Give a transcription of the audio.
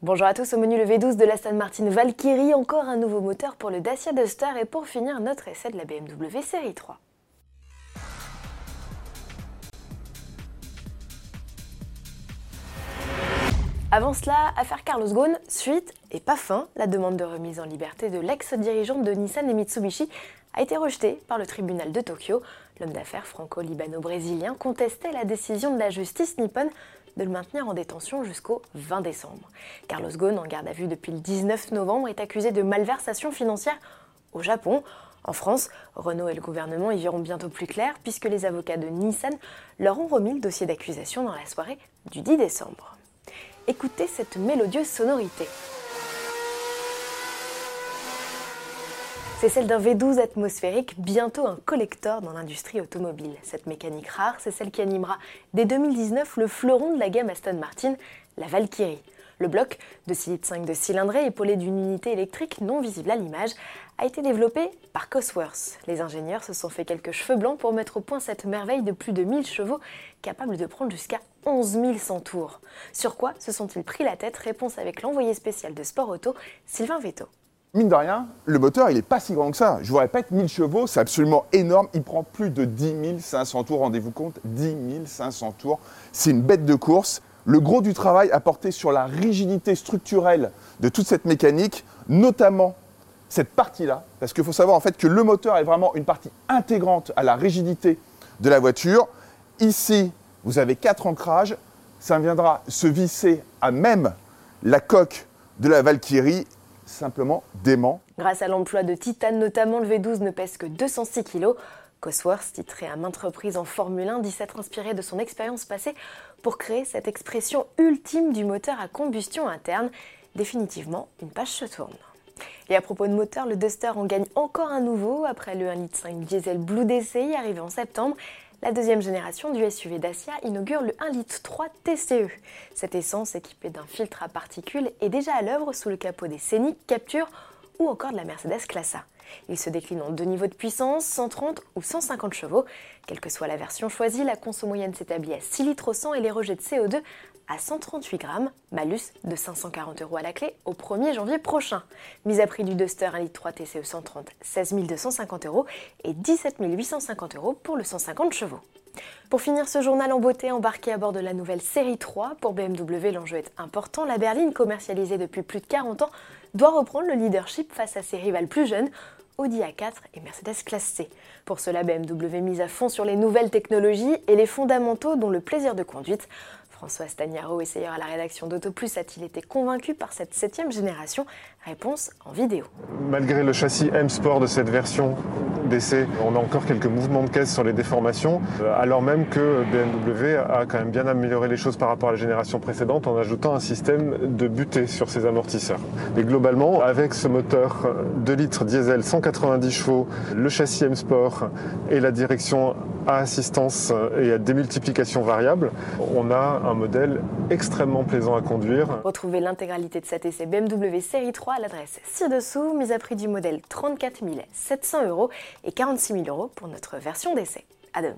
Bonjour à tous, au menu le V12 de l'Aston Martin Valkyrie, encore un nouveau moteur pour le Dacia Duster et pour finir notre essai de la BMW Série 3. Avant cela, affaire Carlos Ghosn, suite et pas fin, la demande de remise en liberté de l'ex-dirigeante de Nissan et Mitsubishi a été rejetée par le tribunal de Tokyo. L'homme d'affaires franco-libano-brésilien contestait la décision de la justice nippone de le maintenir en détention jusqu'au 20 décembre. Carlos Ghosn, en garde à vue depuis le 19 novembre, est accusé de malversation financière au Japon. En France, Renault et le gouvernement y verront bientôt plus clair puisque les avocats de Nissan leur ont remis le dossier d'accusation dans la soirée du 10 décembre. Écoutez cette mélodieuse sonorité. C'est celle d'un V12 atmosphérique, bientôt un collector dans l'industrie automobile. Cette mécanique rare, c'est celle qui animera dès 2019 le fleuron de la gamme Aston Martin, la Valkyrie. Le bloc de 6 litres 5 de cylindrée, épaulé d'une unité électrique non visible à l'image, a été développé par Cosworth. Les ingénieurs se sont fait quelques cheveux blancs pour mettre au point cette merveille de plus de 1000 chevaux, capable de prendre jusqu'à 11 100 tours. Sur quoi se sont-ils pris la tête? Réponse avec l'envoyé spécial de Sport Auto, Sylvain Veto. Mine de rien, le moteur, il n'est pas si grand que ça. Je vous répète, 1000 chevaux, c'est absolument énorme. Il prend plus de 10 500 tours, rendez-vous compte, 10 500 tours. C'est une bête de course. Le gros du travail a porté sur la rigidité structurelle de toute cette mécanique, notamment cette partie-là, parce qu'il faut savoir en fait que le moteur est vraiment une partie intégrante à la rigidité de la voiture. Ici, vous avez quatre ancrages, ça viendra se visser à même la coque de la Valkyrie, simplement dément. Grâce à l'emploi de titane notamment, le V12 ne pèse que 206 kg. Cosworth, titré à maintes reprises en Formule 1, dit s'être inspiré de son expérience passée pour créer cette expression ultime du moteur à combustion interne. Définitivement, une page se tourne. Et à propos de moteur, le Duster en gagne encore un nouveau après le 1,5 litre diesel Blue DCI arrivé en septembre. La deuxième génération du SUV Dacia inaugure le 1,3 litre TCE. Cette essence équipée d'un filtre à particules est déjà à l'œuvre sous le capot des Scénic, Capture ou encore de la Mercedes Classe A. Il se décline en deux niveaux de puissance, 130 ou 150 chevaux. Quelle que soit la version choisie, la conso moyenne s'établit à 6 litres au 100 et les rejets de CO2 à 138 grammes, malus de 540 euros à la clé au 1er janvier prochain. Mise à prix du Duster 1 litre 3 TCE 130, 16 250 euros et 17 850 euros pour le 150 chevaux. Pour finir ce journal en beauté, embarqué à bord de la nouvelle série 3, pour BMW l'enjeu est important. La berline, commercialisée depuis plus de 40 ans, doit reprendre le leadership face à ses rivales plus jeunes, Audi A4 et Mercedes Classe C. Pour cela, BMW mise à fond sur les nouvelles technologies et les fondamentaux dont le plaisir de conduite. François Stagnaro, essayeur à la rédaction d'AutoPlus, a-t-il été convaincu par cette septième génération? Réponse en vidéo. Malgré le châssis M Sport de cette version on a encore quelques mouvements de caisse sur les déformations, euh, alors même que BMW a quand même bien amélioré les choses par rapport à la génération précédente en ajoutant un système de butée sur ses amortisseurs. Et globalement, avec ce moteur 2 litres diesel 190 chevaux, le châssis M Sport et la direction à assistance et à démultiplication variable, on a un modèle extrêmement plaisant à conduire. Retrouvez l'intégralité de cet essai BMW Série 3 à l'adresse ci-dessous, mise à prix du modèle 34 700 euros et 46 000 euros pour notre version d'essai. À demain.